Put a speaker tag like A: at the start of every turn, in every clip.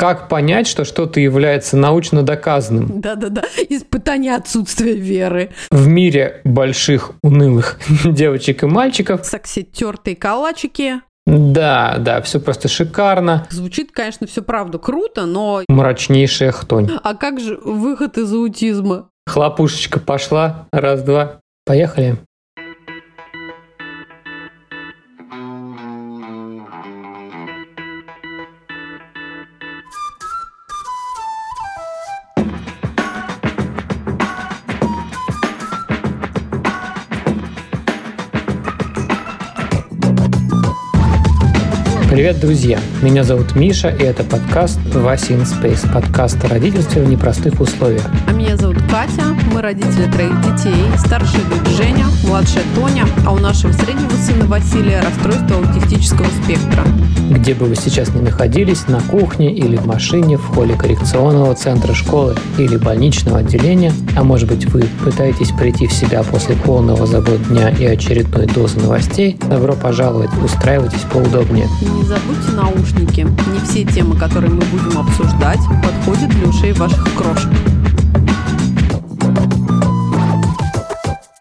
A: Как понять, что что-то является научно доказанным?
B: Да-да-да, испытание отсутствия веры.
A: В мире больших унылых девочек и мальчиков.
B: Сакситертые калачики.
A: Да, да, все просто шикарно.
B: Звучит, конечно, все правда круто, но...
A: Мрачнейшая хтонь.
B: А как же выход из аутизма?
A: Хлопушечка пошла. Раз-два. Поехали. Привет, друзья! Меня зовут Миша, и это подкаст «Вася in Space», подкаст о родительстве в непростых условиях.
B: А меня зовут Катя, мы родители троих детей. Старшая дочь Женя, младшая Тоня, а у нашего среднего сына Василия расстройство аутистического спектра.
A: Где бы вы сейчас ни находились, на кухне или в машине, в холле коррекционного центра школы или больничного отделения, а может быть вы пытаетесь прийти в себя после полного забот дня и очередной дозы новостей, добро пожаловать, устраивайтесь поудобнее.
B: Не забудьте наушники. Не все темы, которые мы будем обсуждать, подходят для ушей ваших крошек.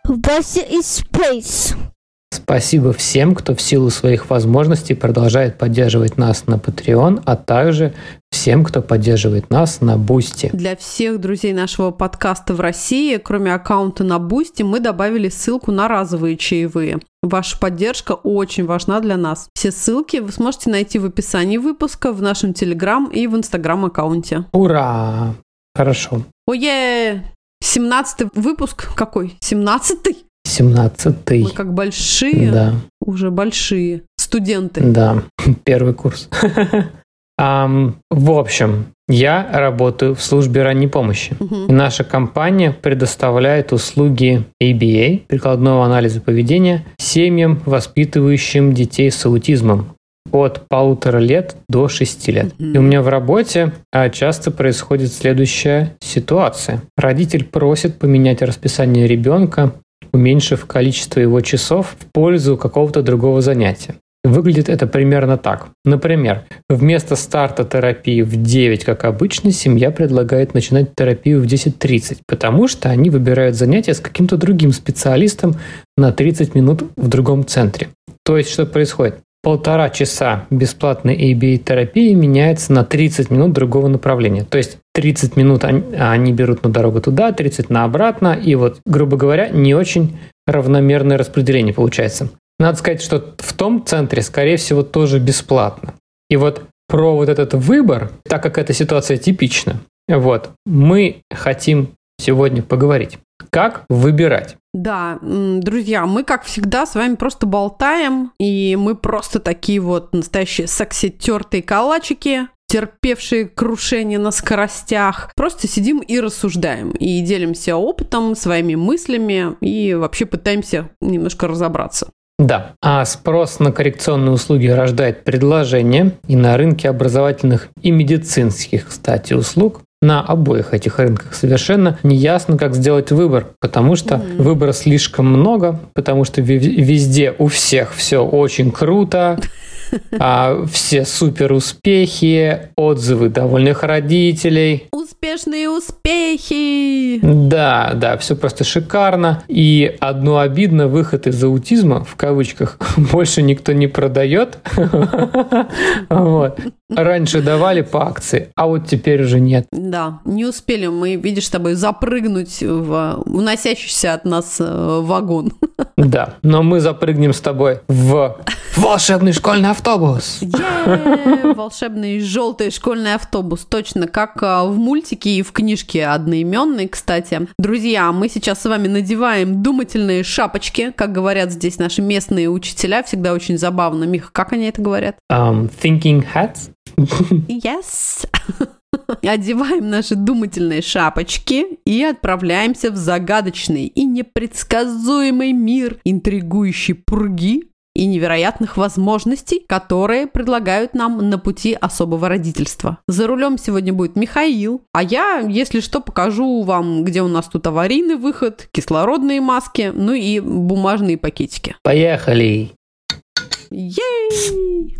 C: Вася из Space.
A: Спасибо всем, кто в силу своих возможностей продолжает поддерживать нас на Patreon, а также всем, кто поддерживает нас на Бусти.
B: Для всех друзей нашего подкаста в России, кроме аккаунта на Бусти, мы добавили ссылку на разовые чаевые. Ваша поддержка очень важна для нас. Все ссылки вы сможете найти в описании выпуска, в нашем Телеграм и в Инстаграм аккаунте.
A: Ура! Хорошо.
B: Ое! 17 выпуск какой? 17-й?
A: 17-й.
B: Мы как большие,
A: Да,
B: уже большие студенты.
A: да, первый курс. Ам, в общем, я работаю в службе ранней помощи. И наша компания предоставляет услуги ABA, прикладного анализа поведения, семьям, воспитывающим детей с аутизмом от полутора лет до шести лет.
B: Мгм.
A: И у меня в работе а, часто происходит следующая ситуация. Родитель просит поменять расписание ребенка, уменьшив количество его часов в пользу какого-то другого занятия. Выглядит это примерно так. Например, вместо старта терапии в 9, как обычно, семья предлагает начинать терапию в 10.30, потому что они выбирают занятие с каким-то другим специалистом на 30 минут в другом центре. То есть, что происходит? Полтора часа бесплатной ABA-терапии меняется на 30 минут другого направления. То есть 30 минут они, берут на дорогу туда, 30 на обратно, и вот, грубо говоря, не очень равномерное распределение получается. Надо сказать, что в том центре, скорее всего, тоже бесплатно. И вот про вот этот выбор, так как эта ситуация типична, вот, мы хотим сегодня поговорить. Как выбирать?
B: Да, друзья, мы, как всегда, с вами просто болтаем, и мы просто такие вот настоящие секси-тертые калачики, терпевшие крушение на скоростях. Просто сидим и рассуждаем, и делимся опытом, своими мыслями, и вообще пытаемся немножко разобраться.
A: Да, а спрос на коррекционные услуги рождает предложение, и на рынке образовательных и медицинских, кстати, услуг на обоих этих рынках совершенно неясно, как сделать выбор, потому что
B: Мгм.
A: выбора слишком много, потому что везде у всех все очень круто, а, все супер успехи, отзывы довольных родителей,
B: Успешные успехи!
A: да, да, все просто шикарно. И одно обидно, выход из аутизма, в кавычках, больше никто не продает. Вот. Раньше давали по акции, а вот теперь уже нет.
B: Да, не успели мы, видишь, с тобой запрыгнуть в уносящийся от нас э, вагон.
A: Да, но мы запрыгнем с тобой в волшебный школьный автобус.
B: Е, Волшебный желтый школьный автобус. Точно, как а, в мультике и в книжке одноименной, кстати. Друзья, мы сейчас с вами надеваем думательные шапочки, как говорят здесь наши местные учителя. Всегда очень забавно. Миха, как они это говорят?
A: Um, thinking hats?
B: Yes! Одеваем наши думательные шапочки и отправляемся в загадочный и непредсказуемый мир интригующей пурги и невероятных возможностей, которые предлагают нам на пути особого родительства. За рулем сегодня будет Михаил, а я, если что, покажу вам, где у нас тут аварийный выход, кислородные маски, ну и бумажные пакетики.
A: Поехали.
B: Ей!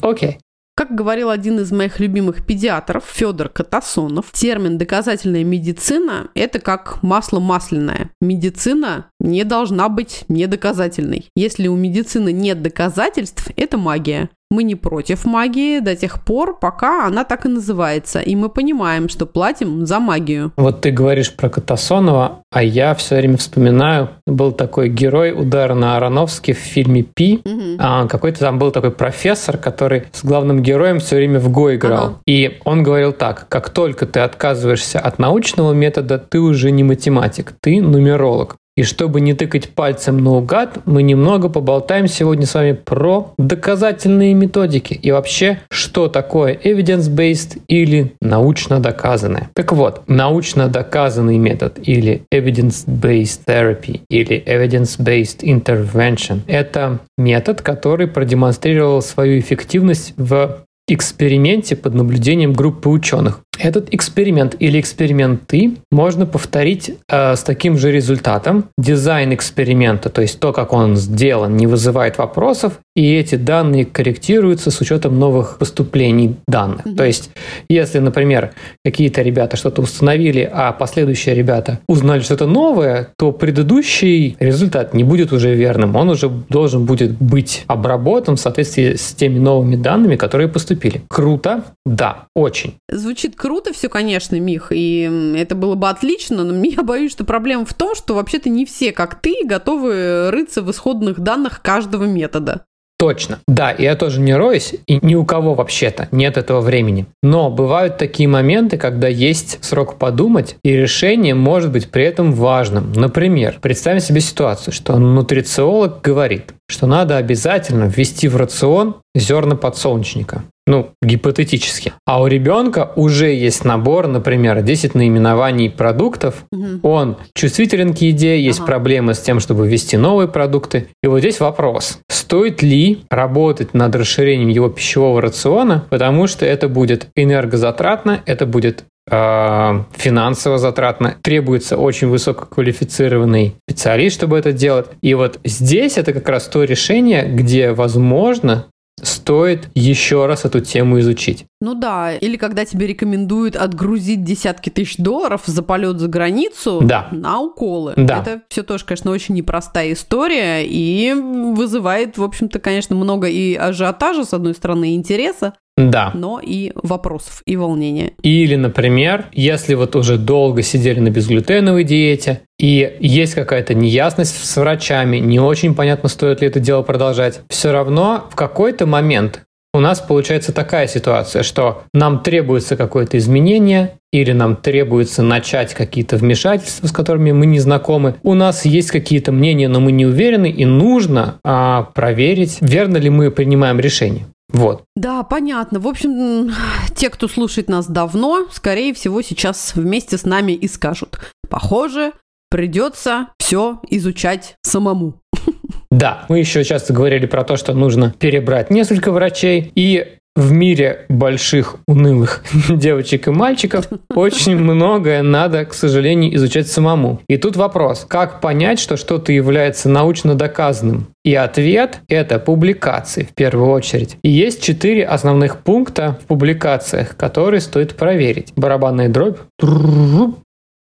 A: Окей.
B: Как говорил один из моих любимых педиатров, Федор Катасонов, термин «доказательная медицина» — это как масло масляное. Медицина не должна быть недоказательной. Если у медицины нет доказательств, это магия. Мы не против магии до тех пор, пока она так и называется, и мы понимаем, что платим за магию.
A: Вот ты говоришь про Катасонова, а я все время вспоминаю, был такой герой удара на Ароновске в фильме «Пи». Угу. А, какой-то там был такой профессор, который с главным героем все время в го играл. Ага. И он говорил так, как только ты отказываешься от научного метода, ты уже не математик, ты нумеролог. И чтобы не тыкать пальцем наугад, мы немного поболтаем сегодня с вами про доказательные методики и вообще, что такое evidence-based или научно доказанное. Так вот, научно доказанный метод или evidence-based therapy или evidence-based intervention – это метод, который продемонстрировал свою эффективность в эксперименте под наблюдением группы ученых. Этот эксперимент или эксперименты можно повторить э, с таким же результатом. Дизайн эксперимента, то есть то, как он сделан, не вызывает вопросов, и эти данные корректируются с учетом новых поступлений данных. Mm-hmm. То есть, если, например, какие-то ребята что-то установили, а последующие ребята узнали что-то новое, то предыдущий результат не будет уже верным. Он уже должен будет быть обработан в соответствии с теми новыми данными, которые поступили. Круто? Да, очень.
B: Звучит круто все, конечно, Мих, и это было бы отлично, но я боюсь, что проблема в том, что вообще-то не все, как ты, готовы рыться в исходных данных каждого метода.
A: Точно. Да, я тоже не роюсь, и ни у кого вообще-то нет этого времени. Но бывают такие моменты, когда есть срок подумать, и решение может быть при этом важным. Например, представим себе ситуацию, что нутрициолог говорит, что надо обязательно ввести в рацион зерна подсолнечника. Ну, гипотетически. А у ребенка уже есть набор, например, 10 наименований продуктов. Угу. Он чувствителен к еде, есть ага. проблемы с тем, чтобы ввести новые продукты. И вот здесь вопрос. Стоит ли работать над расширением его пищевого рациона, потому что это будет энергозатратно, это будет а, финансово затратно, требуется очень высококвалифицированный специалист, чтобы это делать. И вот здесь это как раз то решение, где, возможно, стоит еще раз эту тему изучить.
B: Ну да, или когда тебе рекомендуют отгрузить десятки тысяч долларов за полет за границу
A: да.
B: на уколы.
A: Да.
B: Это все тоже, конечно, очень непростая история и вызывает, в общем-то, конечно, много и ажиотажа, с одной стороны, и интереса,
A: да.
B: но и вопросов, и волнения.
A: Или, например, если вот уже долго сидели на безглютеновой диете, и есть какая-то неясность с врачами, не очень понятно, стоит ли это дело продолжать, все равно в какой-то момент у нас получается такая ситуация, что нам требуется какое-то изменение, или нам требуется начать какие-то вмешательства, с которыми мы не знакомы. У нас есть какие-то мнения, но мы не уверены, и нужно а, проверить, верно ли мы принимаем решение. Вот.
B: Да, понятно. В общем, те, кто слушает нас давно, скорее всего, сейчас вместе с нами и скажут. Похоже, придется все изучать самому.
A: Да, мы еще часто говорили про то, что нужно перебрать несколько врачей, и в мире больших унылых девочек и мальчиков очень многое надо, к сожалению, изучать самому. И тут вопрос, как понять, что что-то является научно доказанным? И ответ – это публикации в первую очередь. И есть четыре основных пункта в публикациях, которые стоит проверить. Барабанная дробь.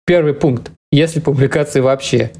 A: Первый пункт. Если публикации вообще.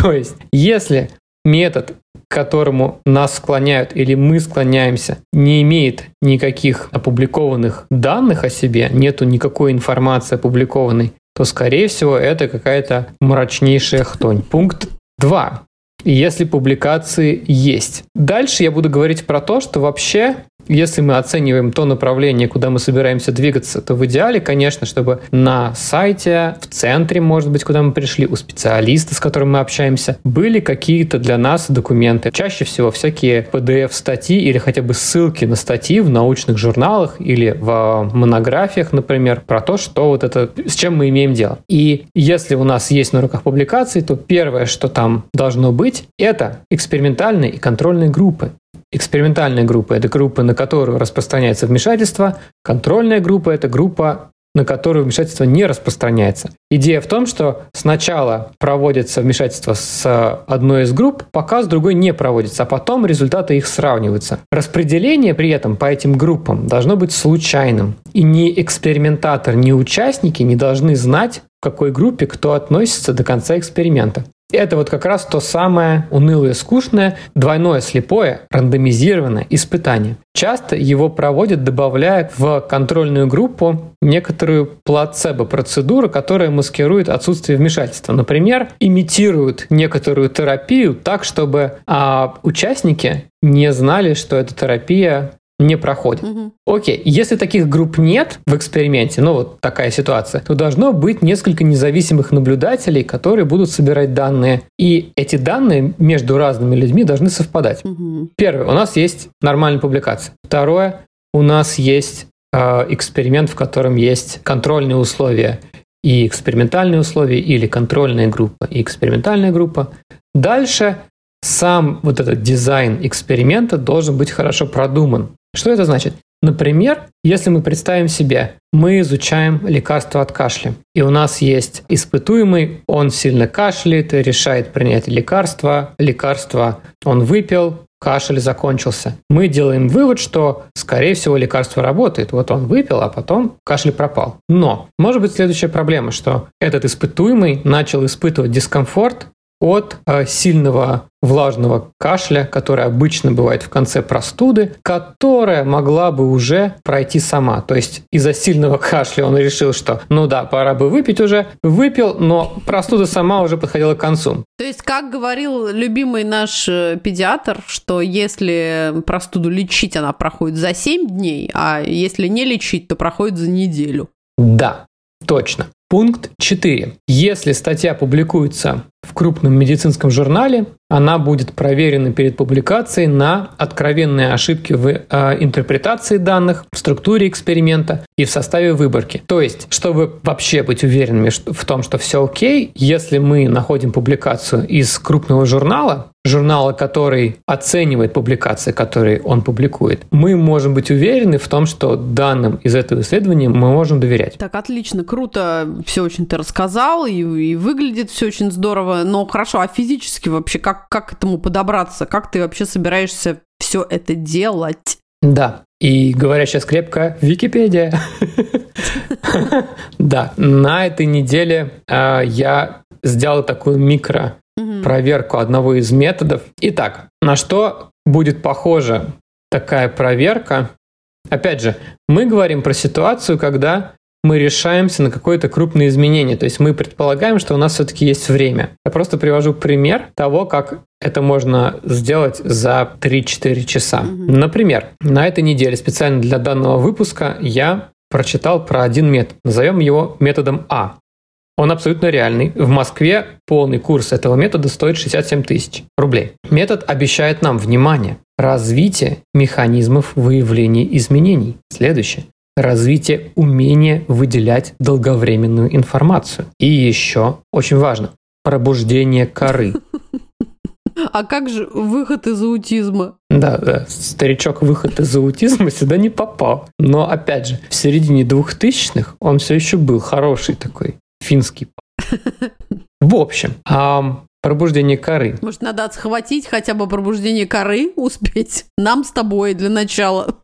A: То есть, если метод которому нас склоняют или мы склоняемся, не имеет никаких опубликованных данных о себе, нету никакой информации опубликованной, то, скорее всего, это какая-то мрачнейшая хтонь. Пункт 2. Если публикации есть. Дальше я буду говорить про то, что вообще если мы оцениваем то направление, куда мы собираемся двигаться, то в идеале, конечно, чтобы на сайте, в центре, может быть, куда мы пришли, у специалиста, с которым мы общаемся, были какие-то для нас документы. Чаще всего всякие PDF-статьи или хотя бы ссылки на статьи в научных журналах или в монографиях, например, про то, что вот это, с чем мы имеем дело. И если у нас есть на руках публикации, то первое, что там должно быть, это экспериментальные и контрольные группы. Экспериментальная группа – это группа, на которую распространяется вмешательство. Контрольная группа – это группа на которую вмешательство не распространяется. Идея в том, что сначала проводится вмешательство с одной из групп, пока с другой не проводится, а потом результаты их сравниваются. Распределение при этом по этим группам должно быть случайным. И ни экспериментатор, ни участники не должны знать, в какой группе кто относится до конца эксперимента. Это вот как раз то самое унылое, скучное, двойное слепое, рандомизированное испытание. Часто его проводят, добавляя в контрольную группу некоторую плацебо-процедуру, которая маскирует отсутствие вмешательства. Например, имитируют некоторую терапию так, чтобы а, участники не знали, что эта терапия не проходит. Угу. Окей, если таких групп нет в эксперименте, ну вот такая ситуация, то должно быть несколько независимых наблюдателей, которые будут собирать данные. И эти данные между разными людьми должны совпадать. Угу. Первое, у нас есть нормальная публикация. Второе, у нас есть э, эксперимент, в котором есть контрольные условия и экспериментальные условия, или контрольная группа и экспериментальная группа. Дальше сам вот этот дизайн эксперимента должен быть хорошо продуман. Что это значит? Например, если мы представим себе, мы изучаем лекарство от кашля, и у нас есть испытуемый, он сильно кашляет, решает принять лекарство, лекарство он выпил, кашель закончился. Мы делаем вывод, что, скорее всего, лекарство работает. Вот он выпил, а потом кашель пропал. Но может быть следующая проблема, что этот испытуемый начал испытывать дискомфорт от э, сильного влажного кашля, который обычно бывает в конце простуды, которая могла бы уже пройти сама. То есть из-за сильного кашля он решил, что ну да, пора бы выпить уже, выпил, но простуда сама уже подходила к концу.
B: То есть, как говорил любимый наш э, педиатр, что если простуду лечить, она проходит за 7 дней, а если не лечить, то проходит за неделю.
A: Да, точно. Пункт 4. Если статья публикуется в крупном медицинском журнале, она будет проверена перед публикацией на откровенные ошибки в э, интерпретации данных, в структуре эксперимента и в составе выборки. То есть, чтобы вообще быть уверенными в том, что все окей, если мы находим публикацию из крупного журнала, журнала, который оценивает публикации, которые он публикует, мы можем быть уверены в том, что данным из этого исследования мы можем доверять.
B: Так, отлично, круто, все очень ты рассказал, и, и выглядит все очень здорово, но хорошо, а физически вообще как, как к этому подобраться? Как ты вообще собираешься все это делать?
A: Да, и говоря сейчас крепко, Википедия. Да, на этой неделе а, я сделал такую микро проверку одного из методов. Итак, на что будет похожа такая проверка? Опять же, мы говорим про ситуацию, когда мы решаемся на какое-то крупное изменение. То есть мы предполагаем, что у нас все-таки есть время. Я просто привожу пример того, как это можно сделать за 3-4 часа. Mm-hmm. Например, на этой неделе специально для данного выпуска я прочитал про один метод. Назовем его методом А. Он абсолютно реальный. В Москве полный курс этого метода стоит 67 тысяч рублей. Метод обещает нам, внимание, развитие механизмов выявления изменений. Следующее развитие умения выделять долговременную информацию. И еще, очень важно, пробуждение коры.
B: А как же выход из аутизма?
A: Да, да, старичок выход из аутизма сюда не попал. Но, опять же, в середине двухтысячных он все еще был хороший такой, финский. В общем, Пробуждение коры.
B: Может, надо отхватить хотя бы пробуждение коры успеть? Нам с тобой для начала.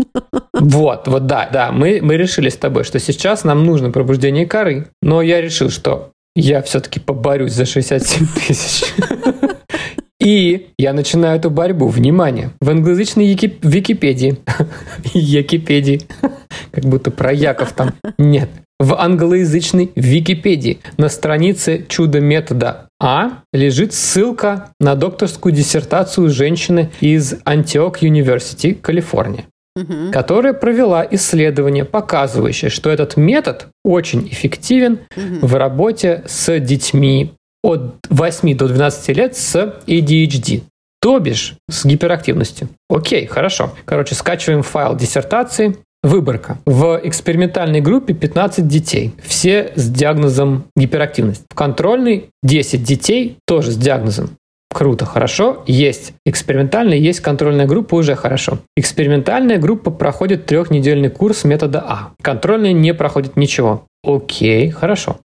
A: Вот, вот да, да, мы, мы решили с тобой, что сейчас нам нужно пробуждение коры, но я решил, что я все-таки поборюсь за 67 тысяч. И я начинаю эту борьбу. Внимание! В англоязычной Википедии, Якипедии, как будто про Яков там, нет. В англоязычной Википедии на странице чудо метода А лежит ссылка на докторскую диссертацию женщины из Антиок University, Калифорния угу. которая провела исследование, показывающее, что этот метод очень эффективен угу. в работе с детьми от 8 до 12 лет с ADHD. То бишь, с гиперактивностью. Окей, хорошо. Короче, скачиваем файл диссертации, Выборка. В экспериментальной группе 15 детей, все с диагнозом гиперактивность. В контрольной 10 детей тоже с диагнозом. Круто, хорошо. Есть экспериментальная, есть контрольная группа, уже хорошо. Экспериментальная группа проходит трехнедельный курс метода А. Контрольная не проходит ничего. Окей, хорошо.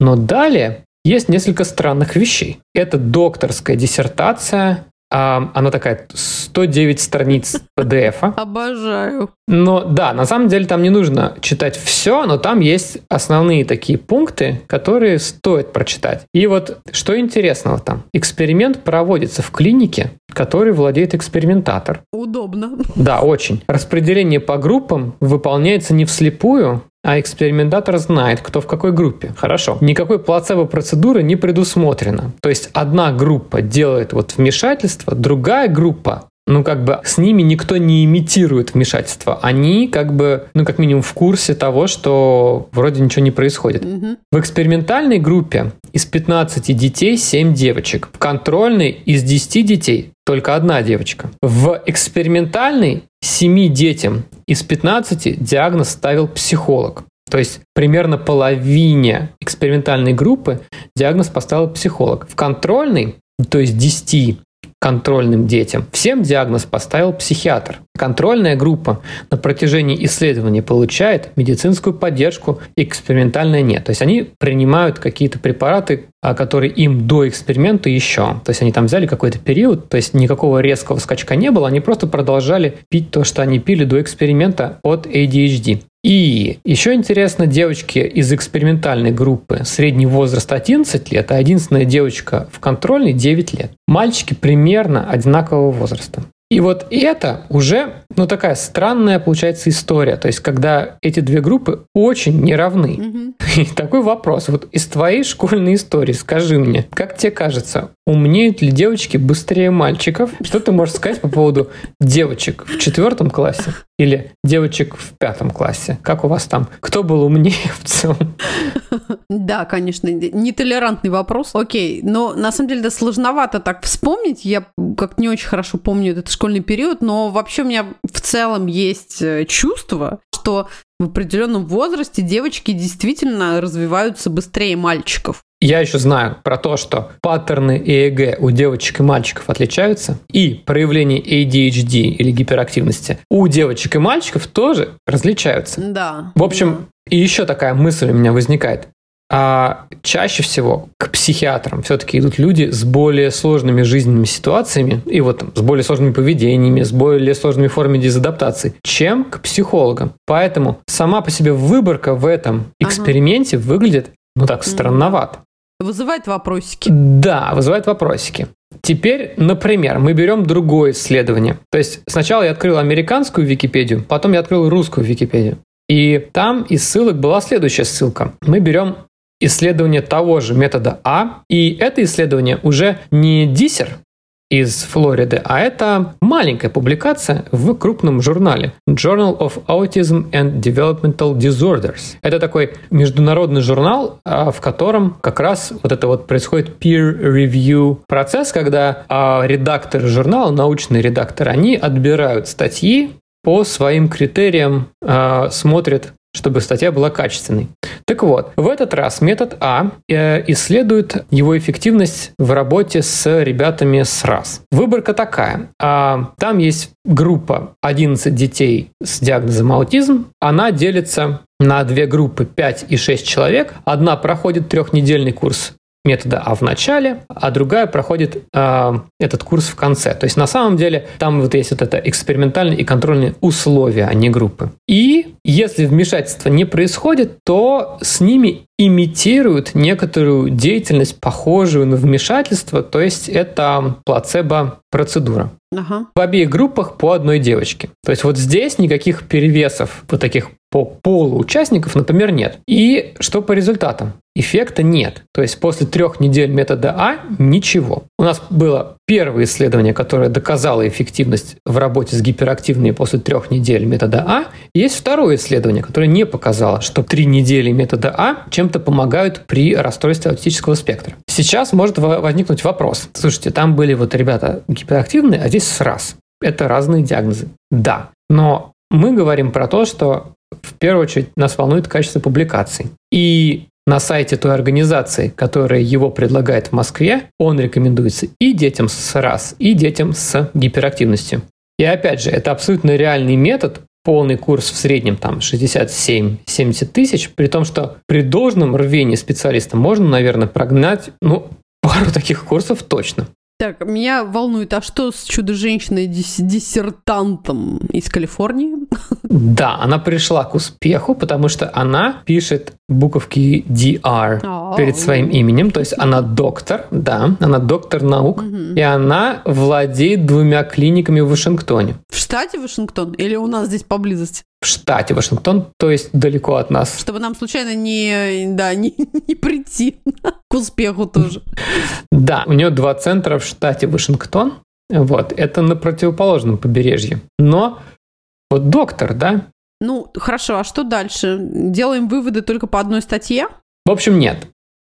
A: Но далее есть несколько странных вещей. Это докторская диссертация а, она такая 109 страниц PDF.
B: Обожаю.
A: Но да, на самом деле там не нужно читать все, но там есть основные такие пункты, которые стоит прочитать. И вот что интересного там. Эксперимент проводится в клинике, который владеет экспериментатор.
B: Удобно.
A: Да, очень. Распределение по группам выполняется не вслепую, а экспериментатор знает, кто в какой группе. Хорошо. Никакой плацебо-процедуры не предусмотрено. То есть одна группа делает вот вмешательство, другая группа ну, как бы с ними никто не имитирует вмешательство. Они как бы, ну, как минимум в курсе того, что вроде ничего не происходит.
B: Мгм.
A: В экспериментальной группе из 15 детей 7 девочек. В контрольной из 10 детей только одна девочка. В экспериментальной 7 детям из 15 диагноз ставил психолог. То есть примерно половине экспериментальной группы диагноз поставил психолог. В контрольной, то есть 10 контрольным детям, всем диагноз поставил психиатр. Контрольная группа на протяжении исследования получает медицинскую поддержку, экспериментальная нет. То есть они принимают какие-то препараты, а, которые им до эксперимента еще. То есть они там взяли какой-то период, то есть никакого резкого скачка не было, они просто продолжали пить то, что они пили до эксперимента от ADHD. И еще интересно, девочки из экспериментальной группы средний возраст 11 лет, а единственная девочка в контрольной 9 лет. Мальчики примерно одинакового возраста. И вот это уже, ну, такая странная получается история. То есть, когда эти две группы очень неравны.
B: Мгм.
A: И такой вопрос. Вот из твоей школьной истории скажи мне, как тебе кажется, умнеют ли девочки быстрее мальчиков? Что ты можешь сказать по поводу девочек в четвертом классе или девочек в пятом классе? Как у вас там? Кто был умнее в целом?
B: Да, конечно, нетолерантный вопрос. Окей, но на самом деле да, сложновато так вспомнить. Я как не очень хорошо помню этот школьный период, но вообще у меня в целом есть э, чувство, что в определенном возрасте девочки действительно развиваются быстрее мальчиков.
A: Я еще знаю про то, что паттерны ЭЭГ у девочек и мальчиков отличаются, и проявление ADHD или гиперактивности у девочек и мальчиков тоже различаются.
B: Да.
A: В общем, и еще такая мысль у меня возникает. А чаще всего к психиатрам все-таки идут люди с более сложными жизненными ситуациями и вот там, с более сложными поведениями, с более сложными формами дезадаптации, чем к психологам. Поэтому сама по себе выборка в этом
B: Ага.
A: эксперименте выглядит, ну так, странновато.
B: Вызывает вопросики.
A: Да, вызывает вопросики. Теперь, например, мы берем другое исследование. То есть сначала я открыл американскую Википедию, потом я открыл русскую Википедию. И там из ссылок была следующая ссылка. Мы берем исследование того же метода А, и это исследование уже не диссер из Флориды, а это маленькая публикация в крупном журнале Journal of Autism and Developmental Disorders. Это такой международный журнал, а, в котором как раз вот это вот происходит peer review процесс, когда а, редакторы журнала, научные редакторы, они отбирают статьи по своим критериям, а, смотрят чтобы статья была качественной. Так вот, в этот раз метод А э, исследует его эффективность в работе с ребятами с РАС. Выборка такая. А, Там есть группа 11 детей с диагнозом аутизм. Она делится на две группы 5 и 6 человек. Одна проходит трехнедельный курс метода А в начале, а другая проходит э, этот курс в конце. То есть на самом деле там вот есть вот это экспериментальные и контрольные условия, а не группы. И если вмешательство не происходит, то с ними имитируют некоторую деятельность, похожую на вмешательство, то есть это плацебо-процедура.
B: Ага.
A: В обеих группах по одной девочке. То есть вот здесь никаких перевесов вот таких по полу участников, например, нет. И что по результатам? Эффекта нет. То есть после трех недель метода А ничего. У нас было первое исследование, которое доказало эффективность в работе с гиперактивными после трех недель метода А. Есть второе исследование, которое не показало, что три недели метода А чем-то помогают при расстройстве аутического спектра. Сейчас может во- возникнуть вопрос. Слушайте, там были вот ребята гиперактивные, а здесь СРАС. Это разные диагнозы. Да, но мы говорим про то, что в первую очередь нас волнует качество публикаций. И на сайте той организации, которая его предлагает в Москве, он рекомендуется и детям с РАС, и детям с гиперактивностью. И опять же, это абсолютно реальный метод полный курс в среднем там 67-70 тысяч, при том, что при должном рвении специалиста можно, наверное, прогнать, ну, пару таких курсов точно.
B: Так, меня волнует, а что с чудо-женщиной-диссертантом из Калифорнии?
A: Да, она пришла к успеху, потому что она пишет буковки DR oh. перед своим именем, то есть она доктор, да, она доктор наук, mm-hmm. и она владеет двумя клиниками в Вашингтоне.
B: В штате Вашингтон или у нас здесь поблизости?
A: В штате Вашингтон, то есть далеко от нас.
B: Чтобы нам случайно не, да, не, не прийти к успеху тоже.
A: Да, у нее два центра в штате Вашингтон. Вот, это на противоположном побережье. Но вот доктор, да?
B: Ну, хорошо, а что дальше? Делаем выводы только по одной статье?
A: В общем, нет.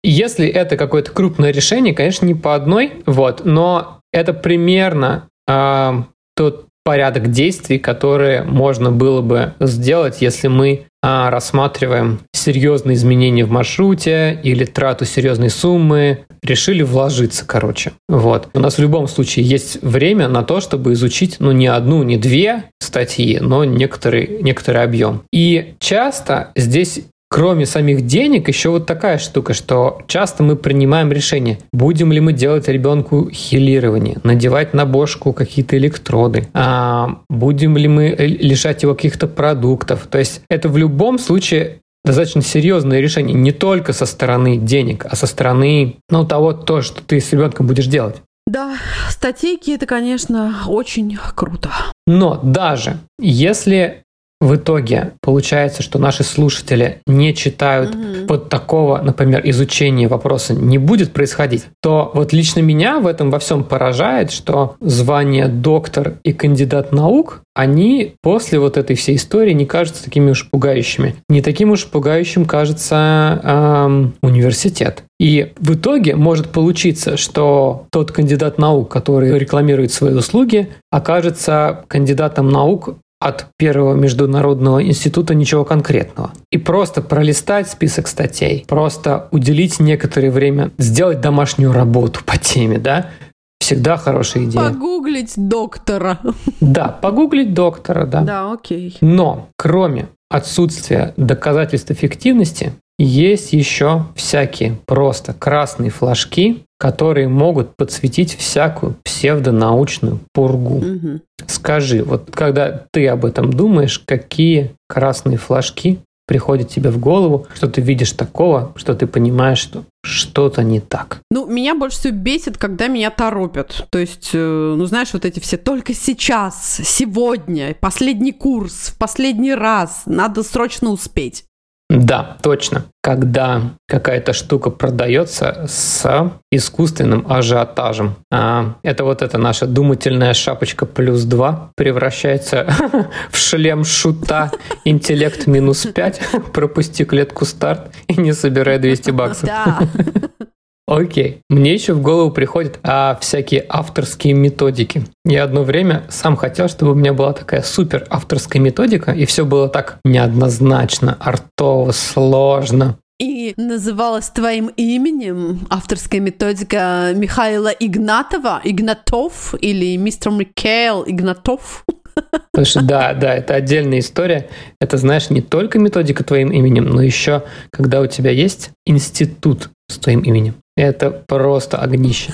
A: Если это какое-то крупное решение, конечно, не по одной, вот, но это примерно э, тот порядок действий, которые можно было бы сделать, если мы а, рассматриваем серьезные изменения в маршруте или трату серьезной суммы, решили вложиться, короче. Вот. У нас в любом случае есть время на то, чтобы изучить, ну, не одну, не две статьи, но некоторый, некоторый объем. И часто здесь Кроме самих денег, еще вот такая штука, что часто мы принимаем решение, будем ли мы делать ребенку хилирование, надевать на бошку какие-то электроды, а будем ли мы лишать его каких-то продуктов. То есть это в любом случае достаточно серьезное решение не только со стороны денег, а со стороны ну, того, то, что ты с ребенком будешь делать.
B: Да, статейки это, конечно, очень круто.
A: Но даже если в итоге получается, что наши слушатели не читают угу. под такого, например, изучения вопроса не будет происходить, то вот лично меня в этом во всем поражает, что звание доктор и кандидат наук они после вот этой всей истории не кажутся такими уж пугающими. Не таким уж пугающим кажется эм, университет. И в итоге может получиться, что тот кандидат наук, который рекламирует свои услуги, окажется кандидатом наук от первого международного института ничего конкретного. И просто пролистать список статей, просто уделить некоторое время, сделать домашнюю работу по теме, да, всегда хорошая идея.
B: Погуглить доктора.
A: Да, погуглить доктора, да.
B: Да, окей.
A: Но кроме отсутствия доказательств эффективности, есть еще всякие просто красные флажки, которые могут подсветить всякую псевдонаучную пургу. Угу. Скажи, вот когда ты об этом думаешь, какие красные флажки приходят тебе в голову, что ты видишь такого, что ты понимаешь, что что-то не так.
B: Ну, меня больше всего бесит, когда меня торопят. То есть, э, ну, знаешь, вот эти все только сейчас, сегодня, последний курс, в последний раз, надо срочно успеть.
A: Да, точно. Когда какая-то штука продается с искусственным ажиотажем. А, это вот эта наша думательная шапочка плюс 2 превращается в шлем шута интеллект минус 5, пропусти клетку старт и не собирай 200 баксов. Да. Окей. Мне еще в голову приходят а, всякие авторские методики. Я одно время сам хотел, чтобы у меня была такая супер авторская методика, и все было так неоднозначно, артово, сложно.
B: И называлась твоим именем авторская методика Михаила Игнатова, Игнатов или мистер Микаэл Игнатов.
A: Потому что да, да, это отдельная история. Это, знаешь, не только методика твоим именем, но еще когда у тебя есть институт с твоим именем. Это просто огнище.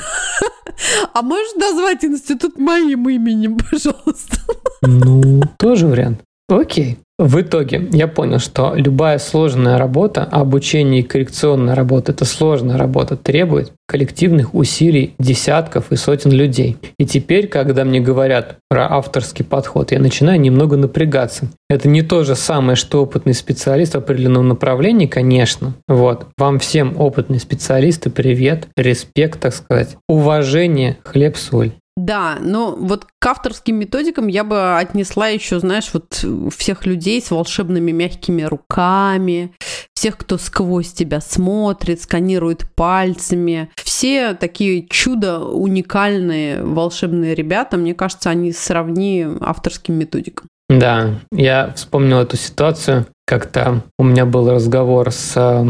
B: А можешь назвать институт моим именем, пожалуйста?
A: Ну, тоже вариант. Окей. В итоге я понял, что любая сложная работа, обучение и коррекционная работа – это сложная работа, требует коллективных усилий десятков и сотен людей. И теперь, когда мне говорят про авторский подход, я начинаю немного напрягаться. Это не то же самое, что опытный специалист в определенном направлении, конечно. Вот. Вам всем опытные специалисты привет, респект, так сказать, уважение, хлеб-соль.
B: Да, но вот к авторским методикам я бы отнесла еще, знаешь, вот всех людей с волшебными мягкими руками, всех, кто сквозь тебя смотрит, сканирует пальцами. Все такие чудо уникальные волшебные ребята, мне кажется, они сравни авторским методикам.
A: Да, я вспомнил эту ситуацию. Как-то у меня был разговор с э,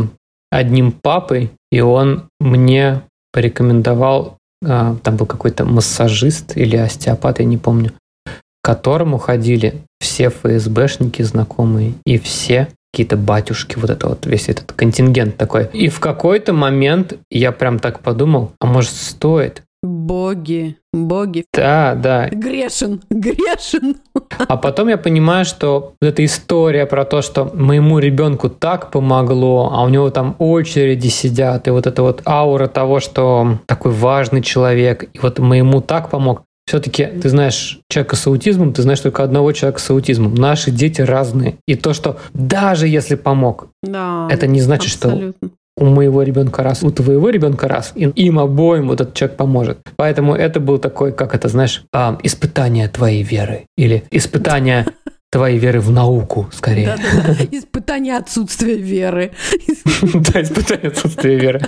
A: одним папой, и он мне порекомендовал там был какой-то массажист или остеопат, я не помню, которому ходили все ФСБшники знакомые и все какие-то батюшки, вот это вот весь этот контингент такой. И в какой-то момент я прям так подумал, а может стоит?
B: Боги, боги.
A: Да, да.
B: Грешен, грешен.
A: А потом я понимаю, что вот эта история про то, что моему ребенку так помогло, а у него там очереди сидят, и вот эта вот аура того, что такой важный человек, и вот моему так помог, все-таки ты знаешь человека с аутизмом, ты знаешь только одного человека с аутизмом. Наши дети разные. И то, что даже если помог,
B: Да,
A: это не значит,
B: абсолютно.
A: что у моего ребенка раз, у твоего ребенка раз, и им обоим вот этот человек поможет. Поэтому это был такой, как это, знаешь, а, испытание твоей веры. Или испытание твоей веры в науку, скорее.
B: Да-да-да. Испытание отсутствия веры.
A: Да, испытание отсутствия веры.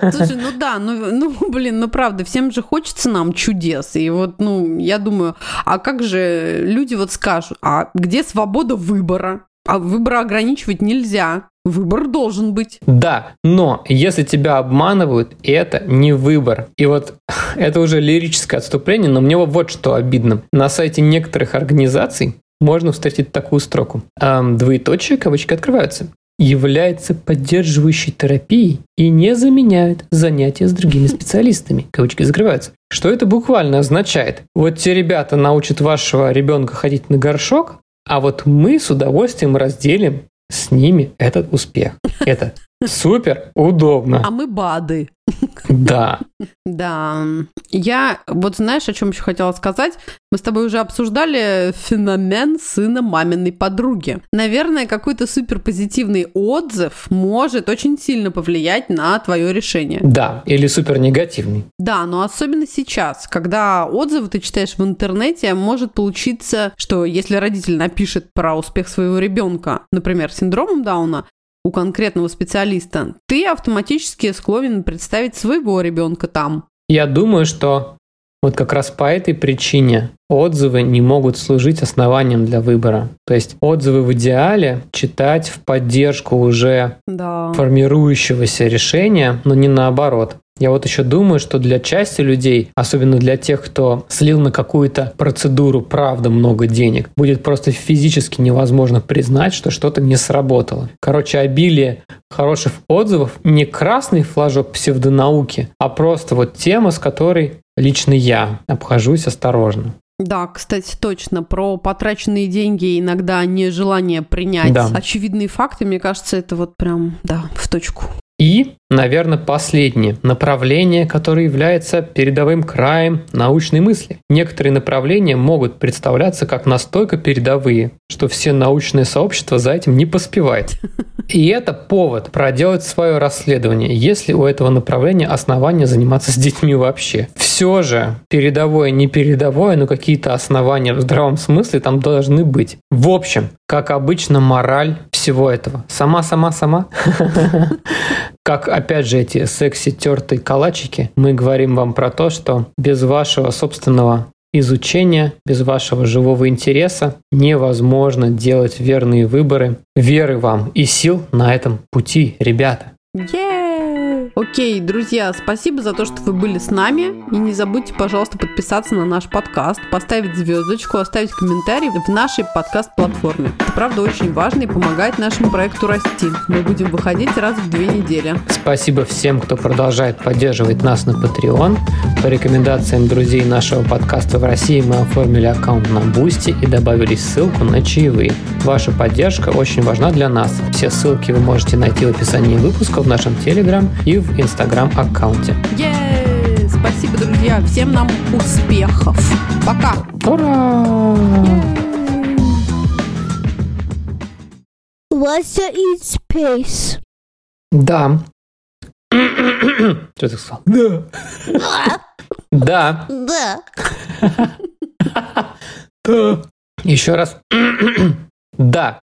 B: Слушай, ну да, ну, ну, блин, ну правда, всем же хочется нам чудес. И вот, ну, я думаю, а как же люди вот скажут, а где свобода выбора? А выбора ограничивать нельзя. Выбор должен быть.
A: Да, но если тебя обманывают, это не выбор. И вот это уже лирическое отступление, но мне вот что обидно. На сайте некоторых организаций можно встретить такую строку. Эм, двоеточие, кавычки открываются. Является поддерживающей терапией и не заменяет занятия с другими специалистами. Кавычки закрываются. Что это буквально означает? Вот те ребята научат вашего ребенка ходить на горшок, а вот мы с удовольствием разделим с ними этот успех. Это супер удобно.
B: А мы БАДы.
A: Да.
B: Да. Я вот знаешь, о чем еще хотела сказать? Мы с тобой уже обсуждали феномен сына маминой подруги. Наверное, какой-то суперпозитивный отзыв может очень сильно повлиять на твое решение.
A: Да, или супер негативный.
B: Да, но особенно сейчас, когда отзывы ты читаешь в интернете, может получиться, что если родитель напишет про успех своего ребенка, например, синдромом Дауна, у конкретного специалиста, ты автоматически склонен представить своего ребенка там.
A: Я думаю, что вот как раз по этой причине отзывы не могут служить основанием для выбора. То есть отзывы в идеале читать в поддержку уже
B: Да.
A: формирующегося решения, но не наоборот. Я вот еще думаю, что для части людей, особенно для тех, кто слил на какую-то процедуру, правда, много денег, будет просто физически невозможно признать, что что-то не сработало. Короче, обилие хороших отзывов не красный флажок псевдонауки, а просто вот тема, с которой лично я обхожусь осторожно.
B: Да, кстати, точно. Про потраченные деньги иногда нежелание принять
A: Да.
B: очевидные факты, мне кажется, это вот прям, да, в точку.
A: И, наверное, последнее направление, которое является передовым краем научной мысли. Некоторые направления могут представляться как настолько передовые, что все научное сообщество за этим не поспевает. И это повод проделать свое расследование, если у этого направления основания заниматься с детьми вообще. Все же, передовое, не передовое, но какие-то основания в здравом смысле там должны быть. В общем, как обычно, мораль всего этого. Сама-сама-сама. Как, опять же, эти секси-тертые калачики, мы говорим вам про то, что без вашего собственного изучения, без вашего живого интереса невозможно делать верные выборы. Веры вам и сил на этом пути, ребята.
B: Е! Окей, друзья, спасибо за то, что вы были с нами. И не забудьте, пожалуйста, подписаться на наш подкаст, поставить звездочку, оставить комментарий в нашей подкаст-платформе. Это, правда, очень важно и помогает нашему проекту расти. Мы будем выходить раз в две недели.
A: Спасибо всем, кто продолжает поддерживать нас на Patreon. По рекомендациям друзей нашего подкаста в России мы оформили аккаунт на Бусти и добавили ссылку на чаевые. Ваша поддержка очень важна для нас. Все ссылки вы можете найти в описании выпуска в нашем Telegram и в Instagram аккаунте.
B: Е! Спасибо, друзья. Всем нам успехов. Пока.
A: Ура!
C: Russia in space.
A: Да. Что ты сказал? Да. Да.
C: Да.
A: Да. Еще раз. Да.